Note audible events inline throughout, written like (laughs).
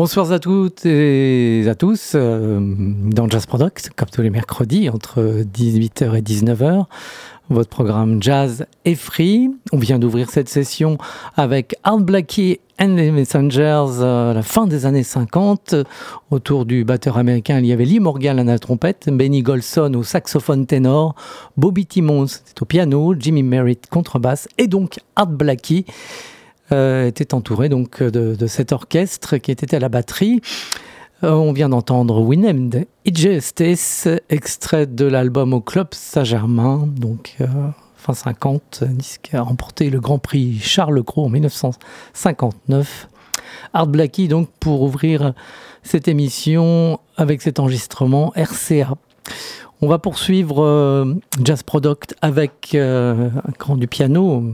Bonsoir à toutes et à tous euh, dans Jazz Product, comme tous les mercredis entre 18h et 19h. Votre programme Jazz est free. On vient d'ouvrir cette session avec Art Blackie and the Messengers à la fin des années 50. Autour du batteur américain, il y avait Lee Morgan à la trompette, Benny Golson au saxophone ténor, Bobby Timmons au piano, Jimmy Merritt contrebasse et donc Art Blackie. Euh, était entouré donc de, cet orchestre qui était à la batterie. Euh, on vient d'entendre Winem Igestes, extrait de l'album au Club Saint-Germain, donc euh, fin 50, disque a remporté le Grand Prix Charles Cros en 1959. Art Blackie donc pour ouvrir cette émission avec cet enregistrement RCA. On va poursuivre Jazz Product avec un grand du piano,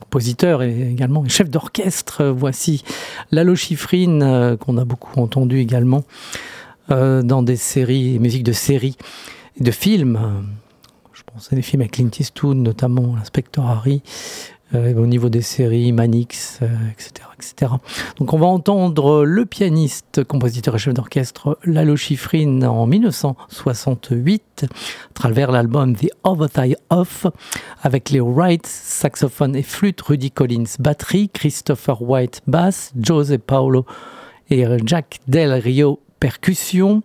compositeur et également chef d'orchestre. Voici Lalo Schifrin, euh, qu'on a beaucoup entendu également euh, dans des séries, musiques de séries et de films. Je pense à des films avec Clint Eastwood, notamment L'inspecteur Harry, au niveau des séries, Manix, etc., etc. Donc on va entendre le pianiste, compositeur et chef d'orchestre Lalo Schifrin en 1968 à travers l'album The Overtime Off avec les Wright, saxophone et flûte, Rudy Collins, batterie, Christopher White, basse, Jose Paulo et Jack Del Rio, percussion.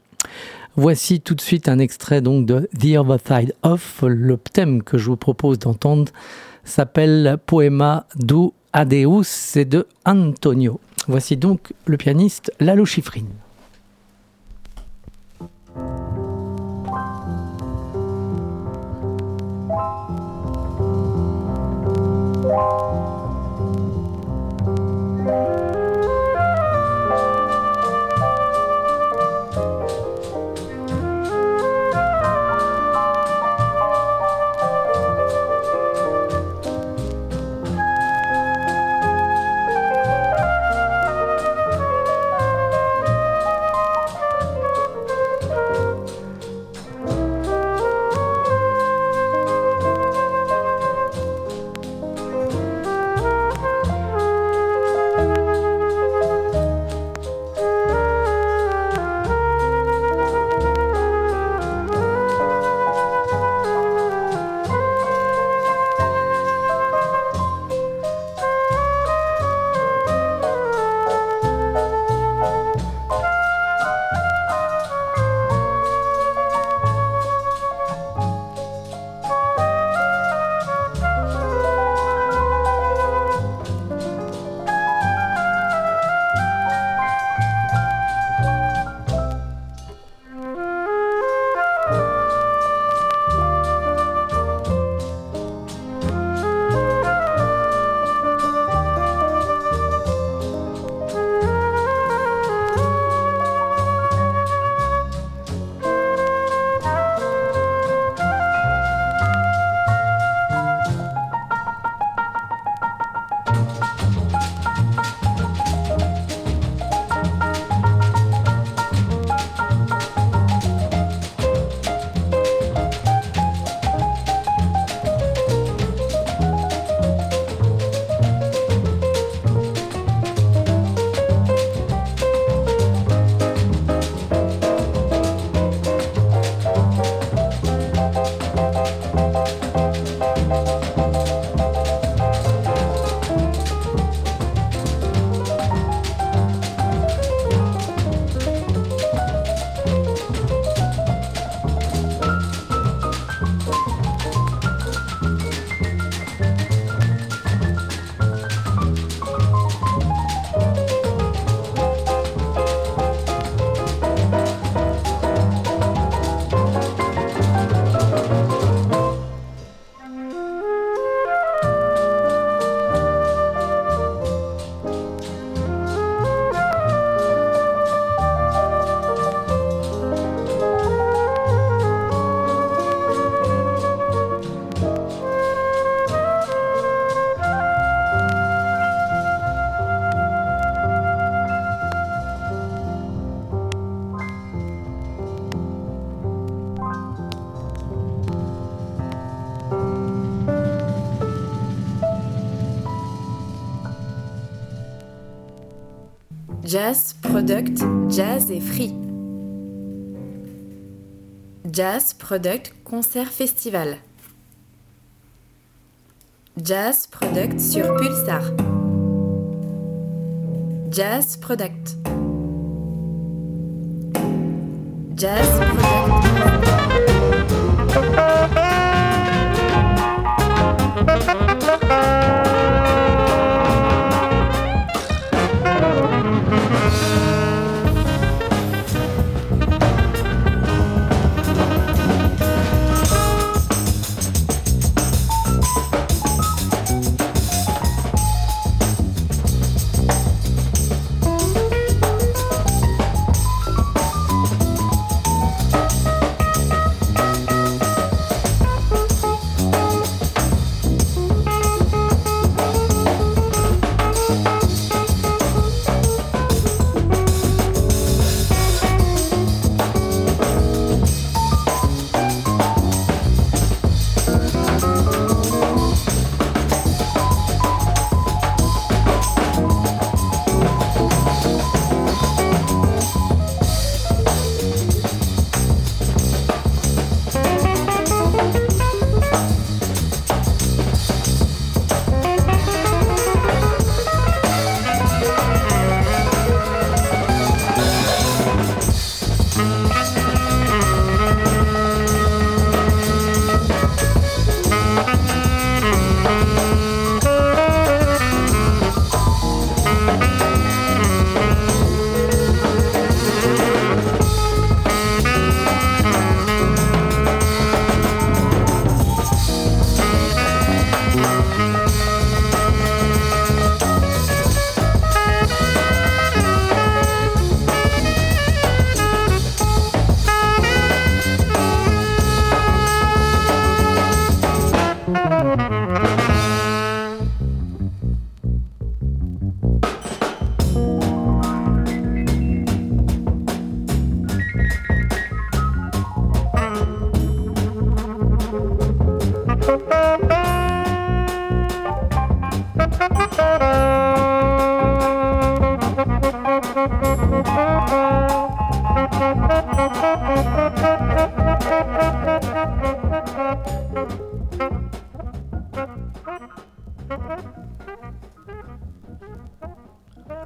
Voici tout de suite un extrait donc de The Overtime Off. Le thème que je vous propose d'entendre s'appelle Poema du Adeus, c'est de Antonio. Voici donc le pianiste Lalo Schifrin. Jazz Product Jazz et Free. Jazz Product Concert Festival. Jazz Product sur Pulsar. Jazz Product. Jazz Product.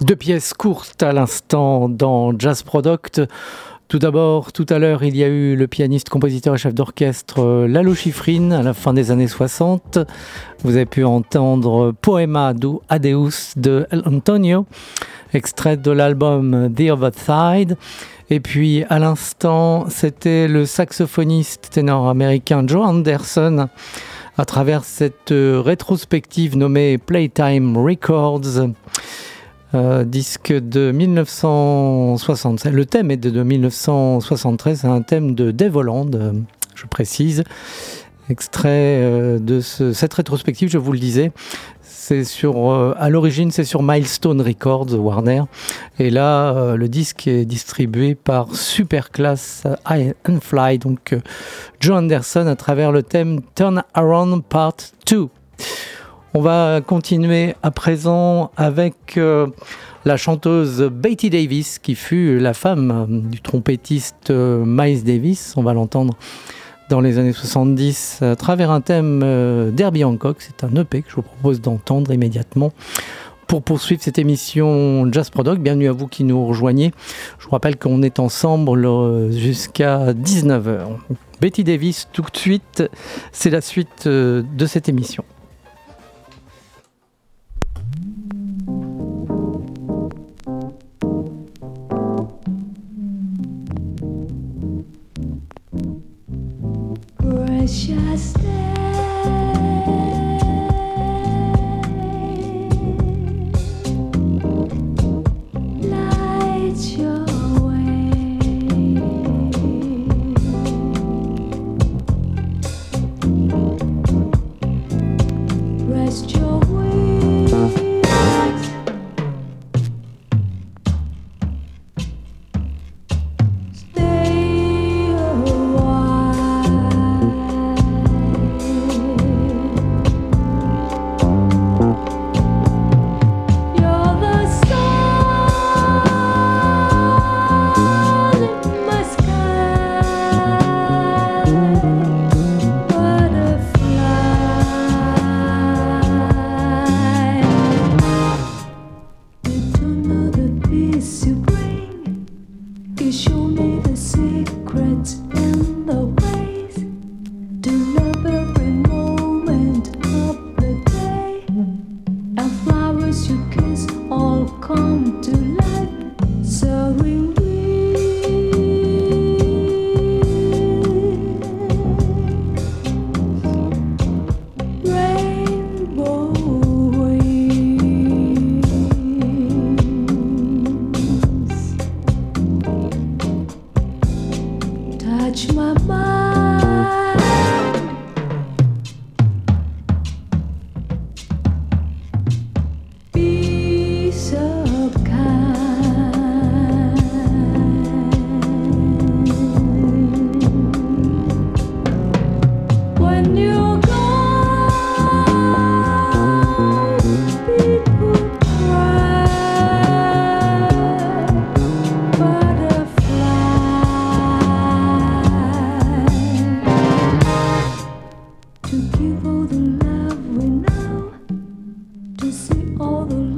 Deux pièces courtes à l'instant dans Jazz Product. Tout d'abord, tout à l'heure, il y a eu le pianiste, compositeur et chef d'orchestre euh, Lalo Schifrin à la fin des années 60. Vous avez pu entendre Poema du Adeus de Antonio, extrait de l'album The Other Side. Et puis à l'instant, c'était le saxophoniste ténor américain Joe Anderson à travers cette euh, rétrospective nommée Playtime Records. Euh, disque de 1976. Le thème est de, 1973, c'est un thème de Dave Holland, euh, je précise. Extrait de cette rétrospective, je vous le disais, c'est sur, à l'origine, c'est sur Milestone Records, Warner. Et là, le disque est distribué par Superclass and Fly, donc Joe Anderson à travers le thème Turn Around Part 2. On va continuer à présent avec euh, la chanteuse Betty Davis, qui fut la femme euh, du trompettiste euh, Miles Davis. On va l'entendre dans les années 70 à travers un thème d'Herbie Hancock. C'est un EP que je vous propose d'entendre immédiatement. Pour poursuivre cette émission Jazz Product, bienvenue à vous qui nous rejoignez. Je vous rappelle qu'on est ensemble jusqu'à 19h. Betty Davis, tout de suite, c'est la suite de cette émission. It's just that. people the love we know. To see all the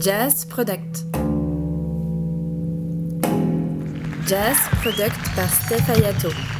Jazz Product. Jazz Product par Steph Ayato.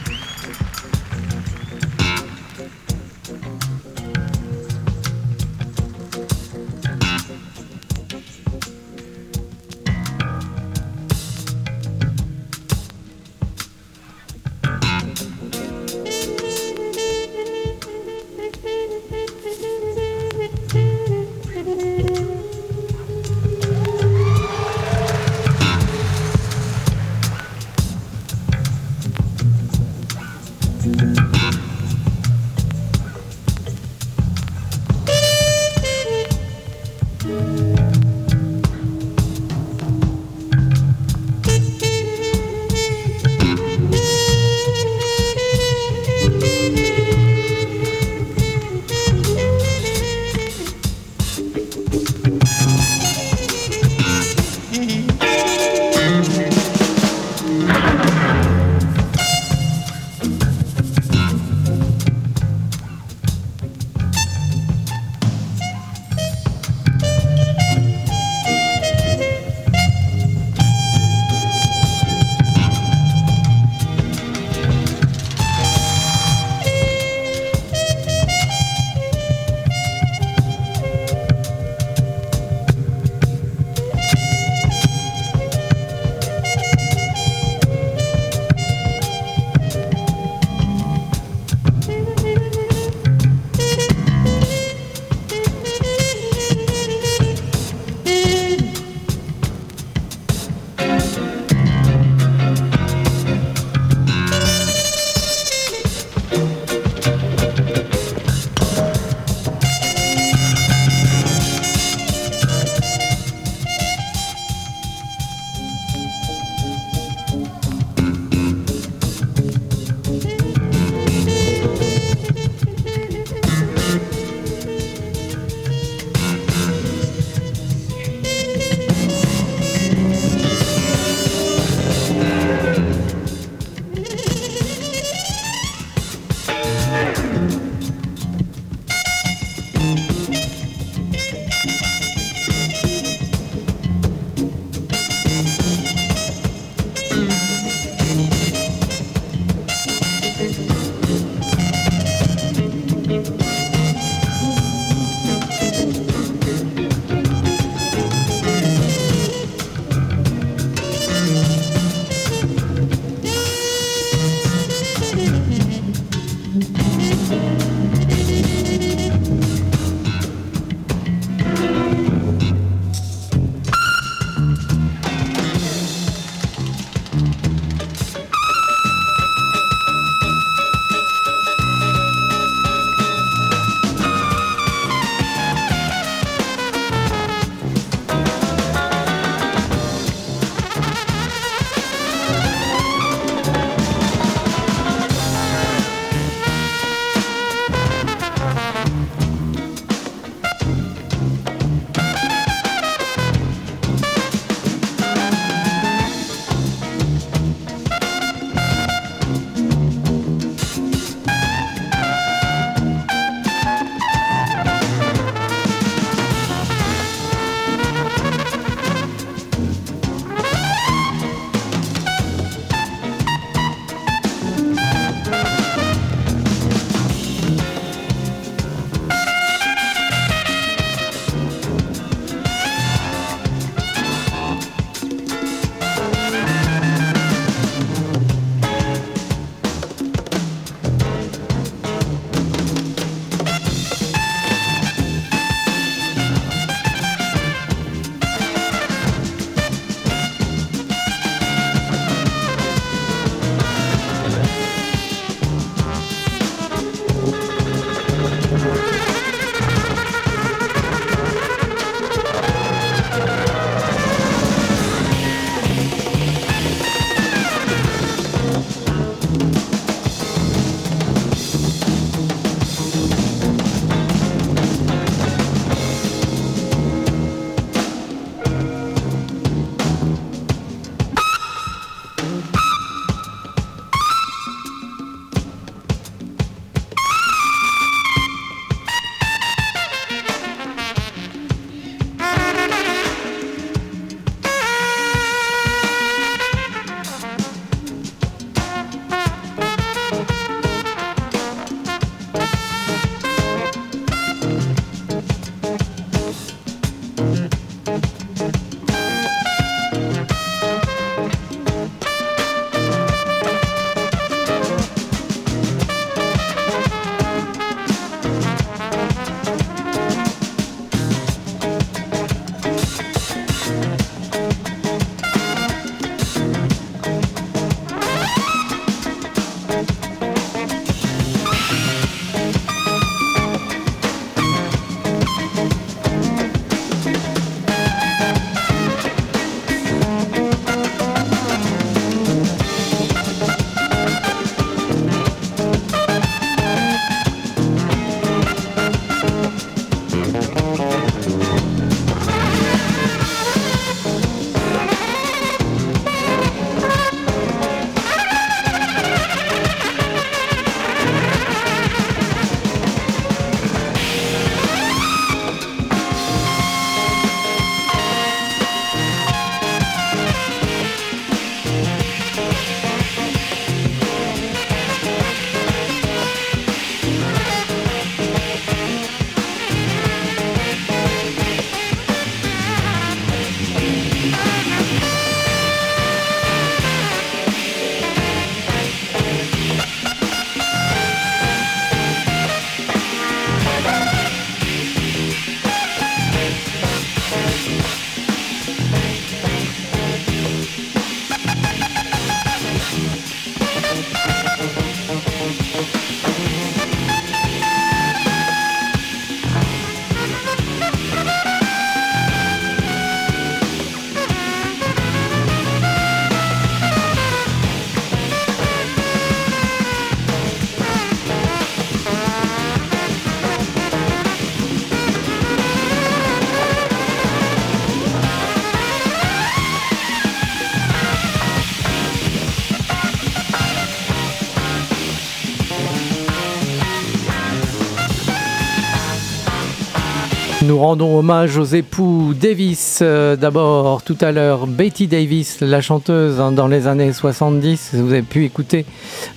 Nous rendons hommage aux époux Davis. Euh, D'abord, tout à l'heure, Betty Davis, la chanteuse hein, dans les années 70. Vous avez pu écouter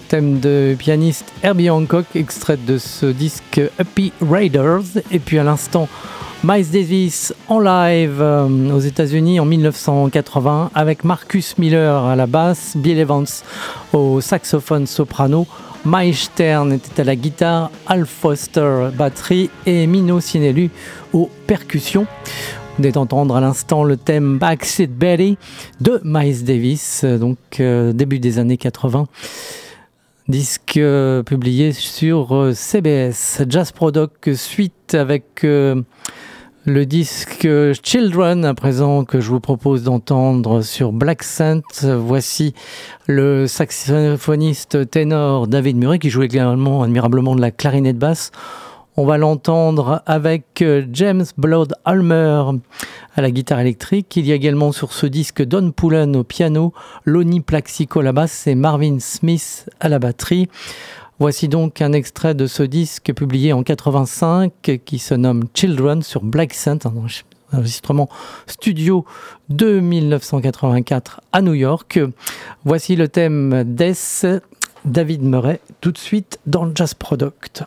thème de pianiste Herbie Hancock, extrait de ce disque Happy Raiders. Et puis à l'instant, Miles Davis en live euh, aux États-Unis en 1980 avec Marcus Miller à la basse, Bill Evans au saxophone soprano. Mike Stern était à la guitare, Al Foster batterie et Mino Sinelu aux percussions. Vous venez d'entendre à l'instant le thème Backseat Betty de Miles Davis, donc euh, début des années 80. Disque euh, publié sur euh, CBS. Jazz Product suite avec le disque Children à présent que je vous propose d'entendre sur Black Saint. Voici le saxophoniste ténor David Murray qui joue également admirablement de la clarinette basse. On va l'entendre avec euh, James Blood Almer à la guitare électrique. Il y a également sur ce disque Don Pullen au piano, Lonnie Plaxico à la basse et Marvin Smith à la batterie. Voici donc un extrait de ce disque publié en 85 qui se nomme Children sur Black Saint, un enregistrement studio de 1984 à New York. Voici le thème Death, David Murray, tout de suite dans le Jazz Product.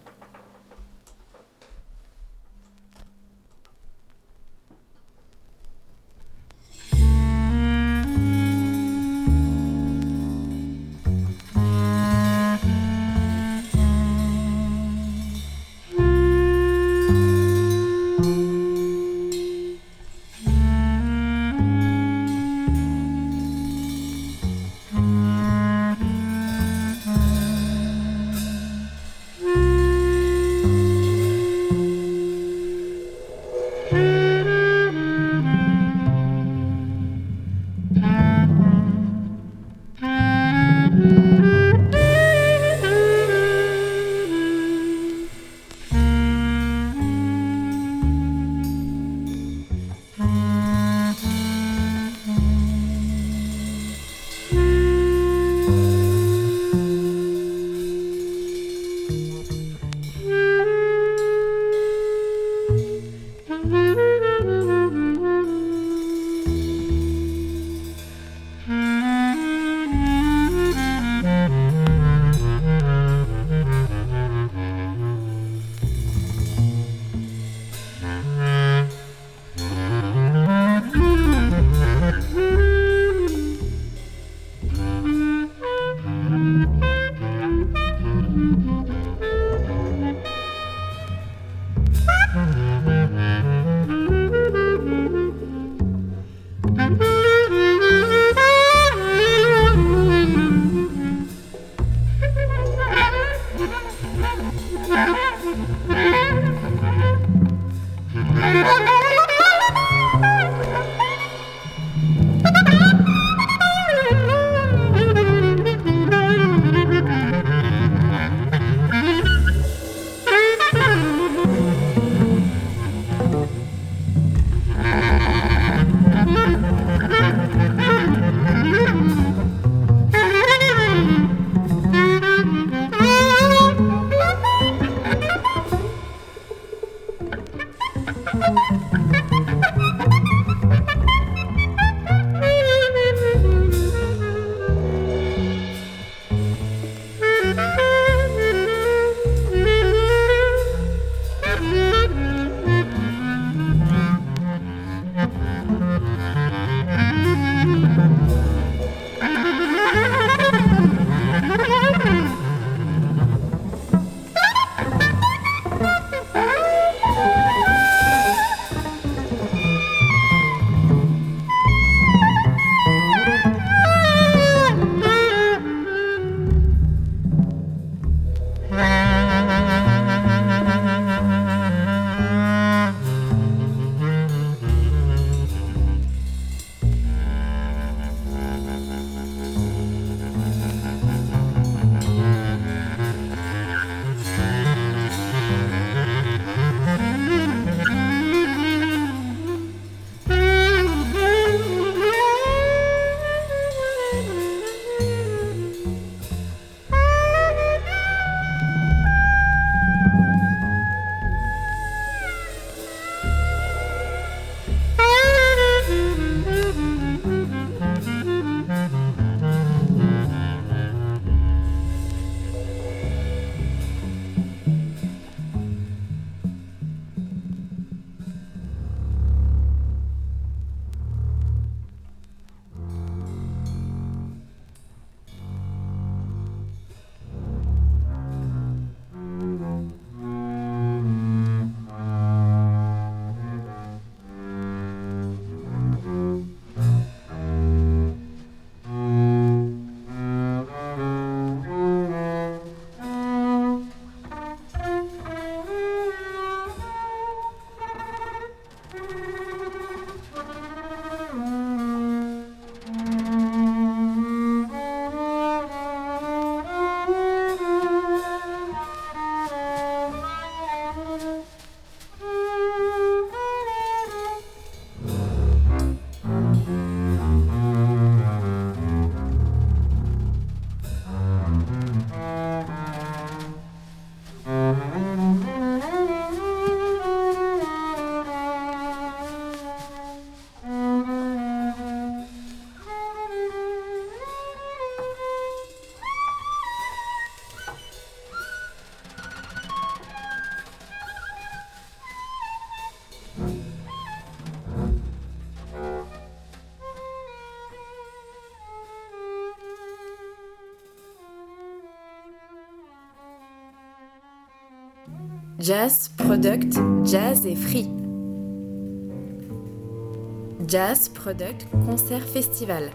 Jazz, Product, Jazz et Free. Jazz, Product, Concert Festival.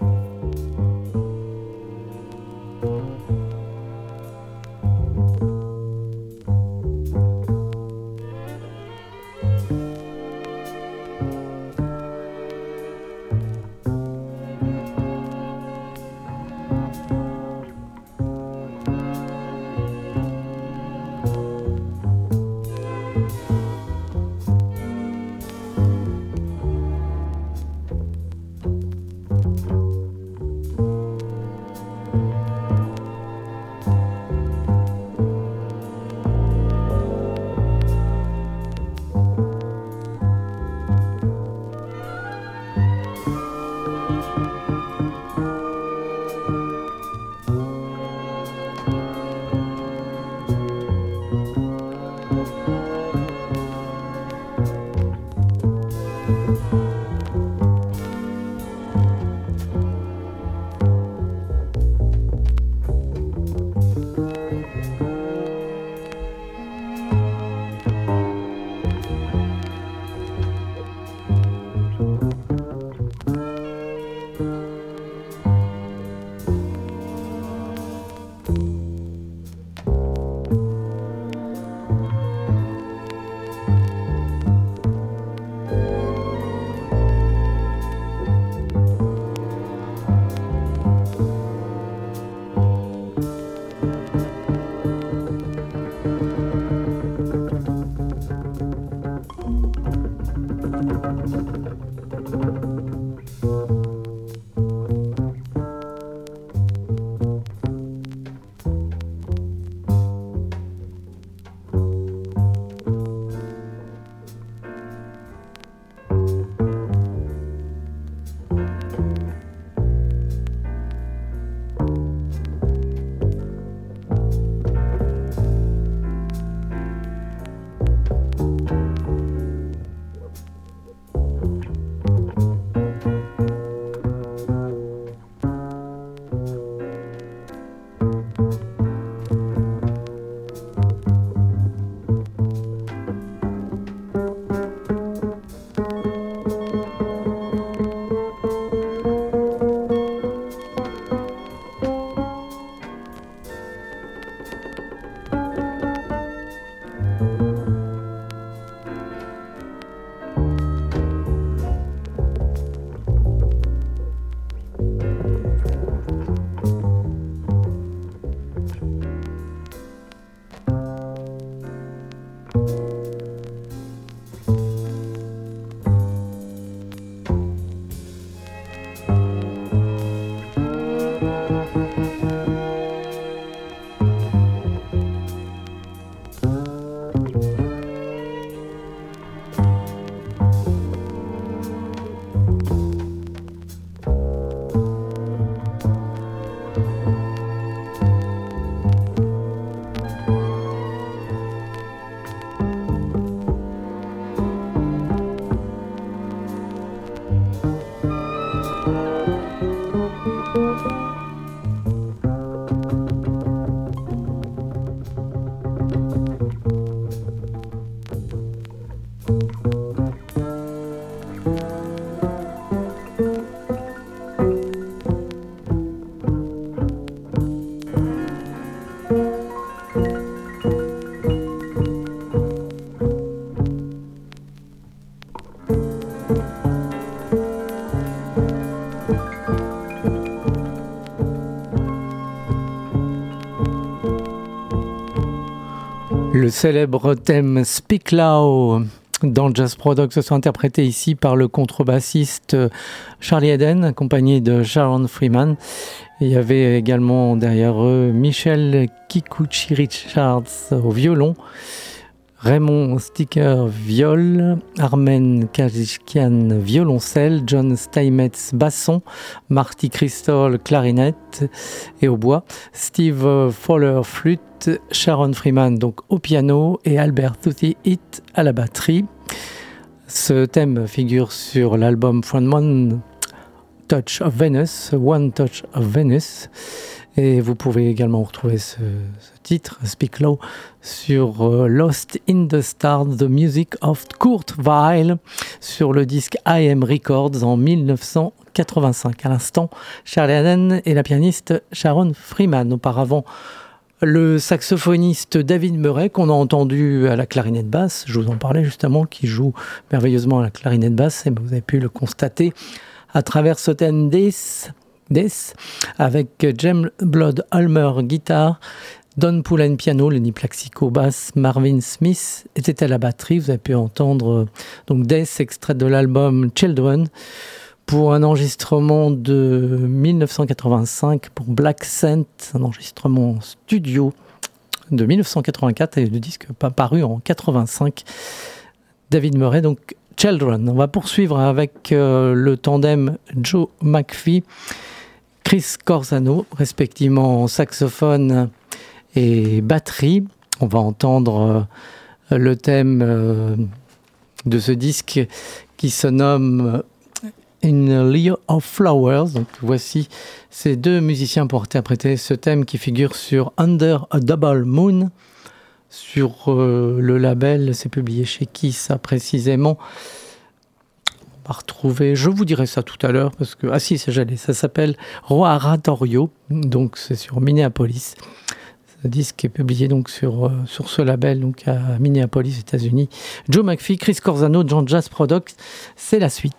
Le célèbre thème Speak Loud dans Jazz Product se sont interprétés ici par le contrebassiste Charlie Eden, accompagné de Sharon Freeman. il y avait également derrière eux Michel Kikuchi Richards au violon, Raymond Sticker viol, Armen Kajishkian violoncelle, John Steinmetz basson, Marty Crystal clarinette. Et au bois, Steve Fowler flûte, Sharon Freeman donc au piano. Et Albert Tutti Hit à la batterie. Ce thème figure sur l'album One Touch of Venus, One Touch of Venus Et vous pouvez également retrouver ce, titre, Speak Low, sur euh, Lost in the Stars, The Music of Kurt Weill, sur le disque IM Records en 1985. À l'instant, Charlie Allen et la pianiste Sharon Freeman. Auparavant, le saxophoniste David Murray, qu'on a entendu à la clarinette basse, je vous en parlais justement, qui joue merveilleusement à la clarinette basse, et vous avez pu le constater à travers ce thème Death, avec James Blood Ulmer guitare, Don Pullen piano, Lenny Plaxico basse, Marvin Smith était à la batterie. Vous avez pu entendre donc Death, extrait de l'album Children pour un enregistrement de 1985 pour Black Scent, un enregistrement studio de 1984 et le disque pas paru en 85. David Murray, donc Children. On va poursuivre avec euh, le tandem Joe McPhee, Chris Corsano, respectivement saxophone et batterie. On va entendre euh, le thème euh, de ce disque qui se nomme In Leo of Flowers. Voici ces deux musiciens pour interpréter ce thème qui figure sur Under a Double Moon. Sur euh, le label, c'est publié chez qui ça précisément Retrouver, je vous dirai ça tout à l'heure parce que, ah si, c'est j'allais, ça s'appelle Roaratorio, donc c'est sur Minneapolis. Ce disque est publié donc sur, euh, sur ce label donc à Minneapolis, États-Unis. Joe McPhee, Chris Corzano, John Jazz Products, c'est la suite.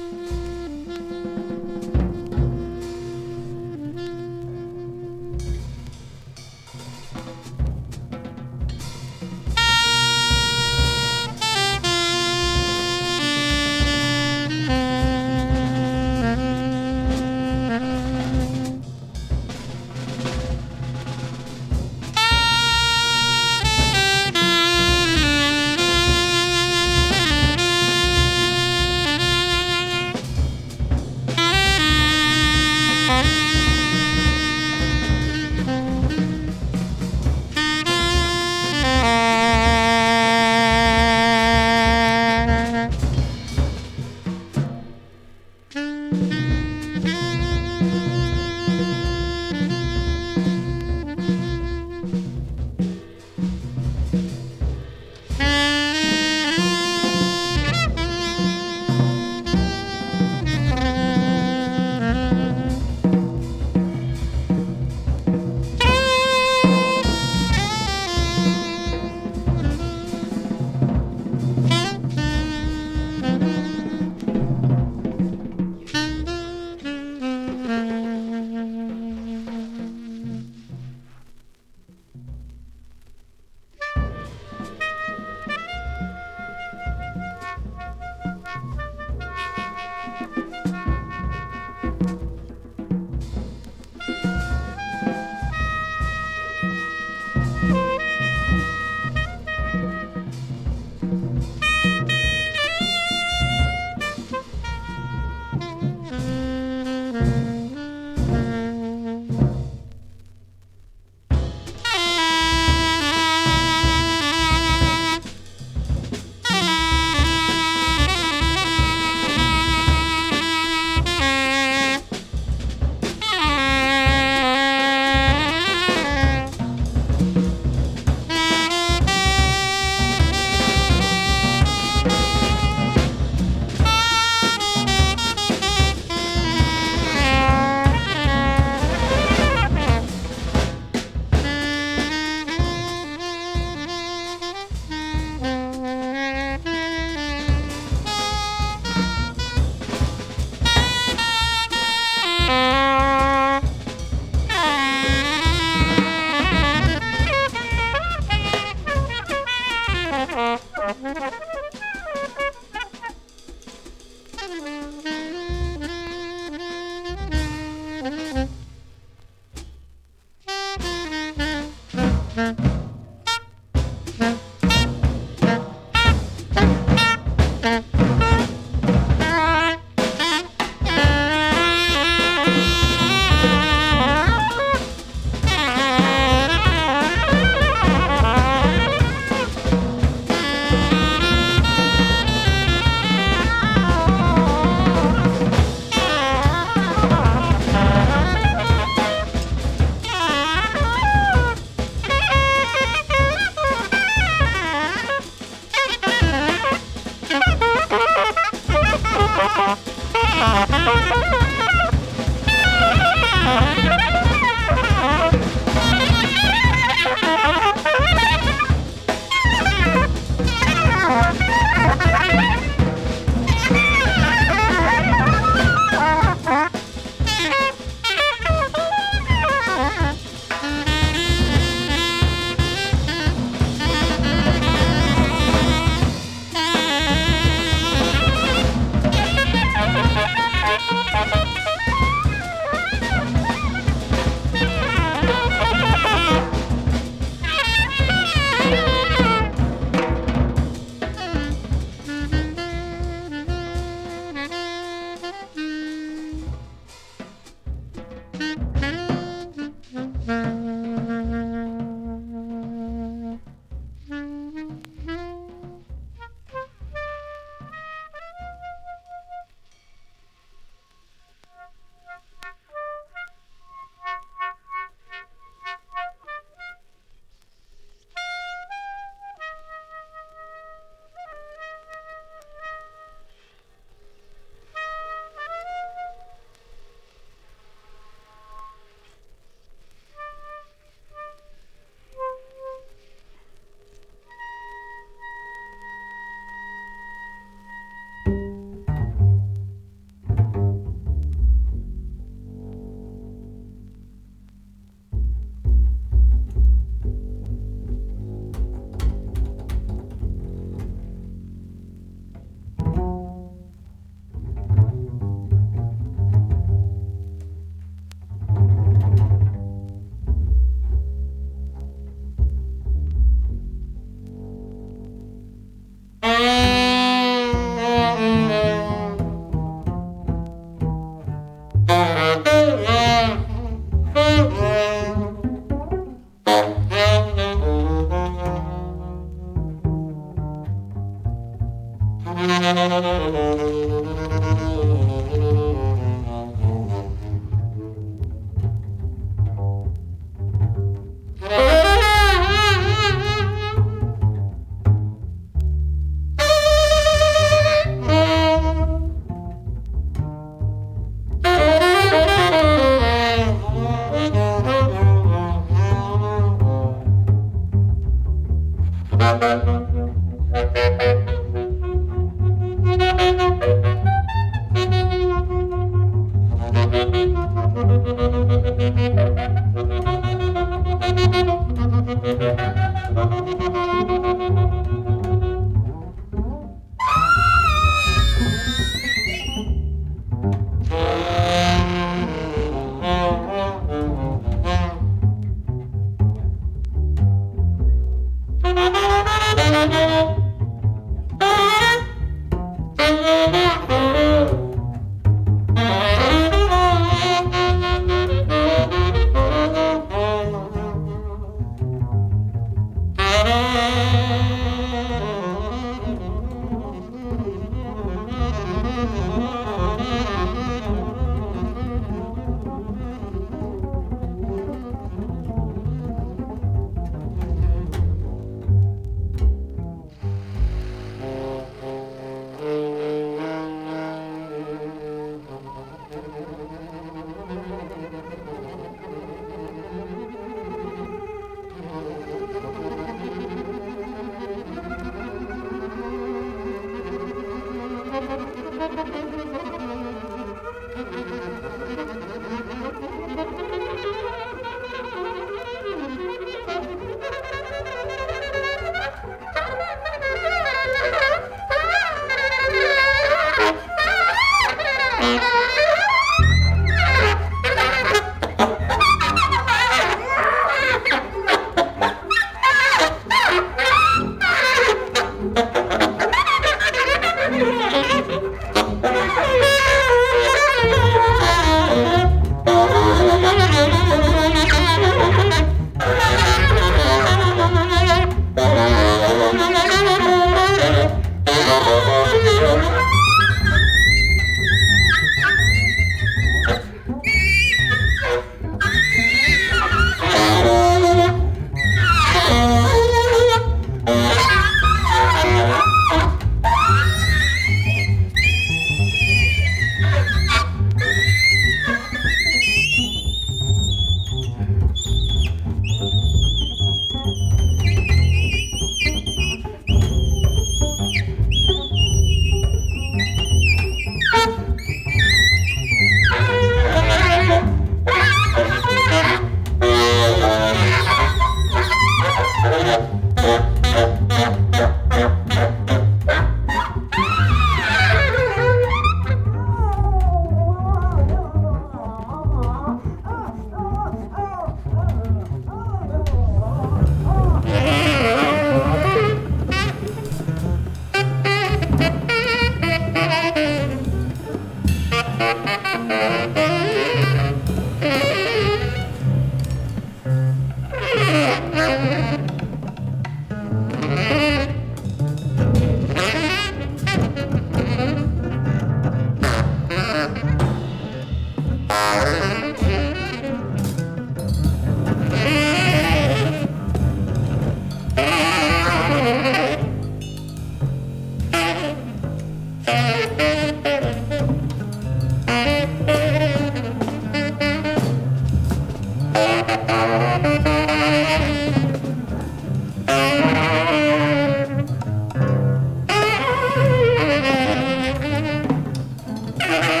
Mm-hmm. (laughs)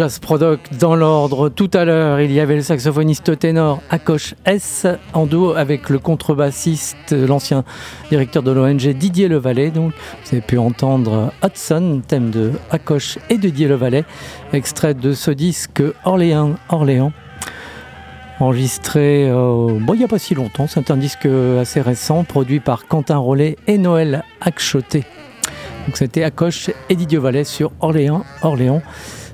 Jazz Product dans l'ordre. Tout à l'heure, il y avait le saxophoniste ténor Akosh S en duo avec le contrebassiste, l'ancien directeur de l'ONG Didier Levalet. Donc, vous avez pu entendre Hudson, thème de Akosh et de Didier Levalet, extrait de ce disque Orléans, Orléans. Enregistré euh, bon, il n'y a pas si longtemps, c'est un disque assez récent, produit par Quentin Rollet et Noël Akchoté. Donc c'était Akosh et Didier Levalet sur Orléans, Orléans.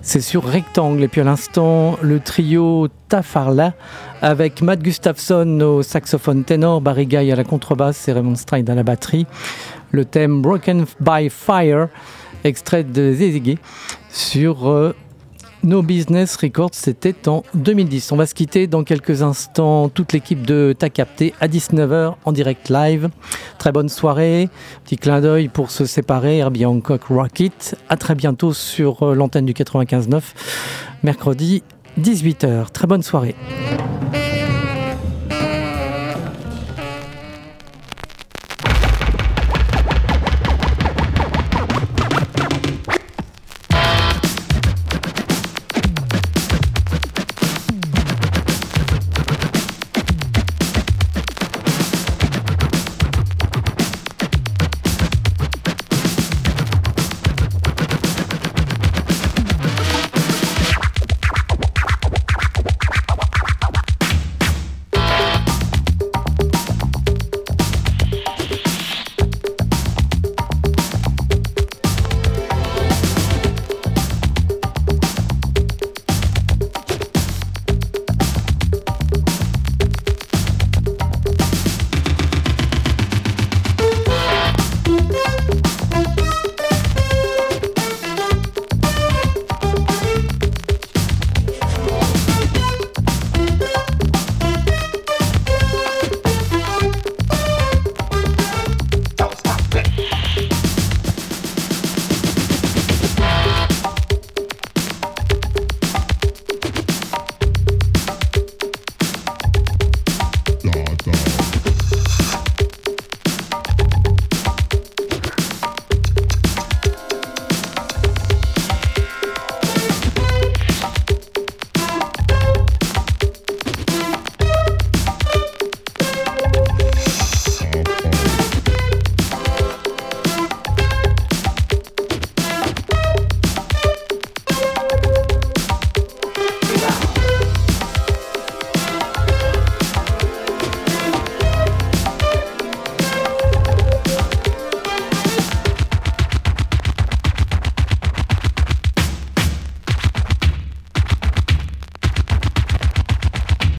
C'est sur Rectangle. Et puis à l'instant, le trio Tafarla avec Matt Gustafson au saxophone ténor, Barry Guy à la contrebasse et Raymond Stride à la batterie. Le thème Broken by Fire, extrait de Zezigé sur euh, No Business Records, c'était en 2010. On va se quitter dans quelques instants. Toute l'équipe de Ta Capté à 19h en direct live. Très bonne soirée. Petit clin d'œil pour se séparer. Herbie Hancock Rocket. À très bientôt sur euh, l'antenne du 95.9. Mercredi 18h. Très bonne soirée.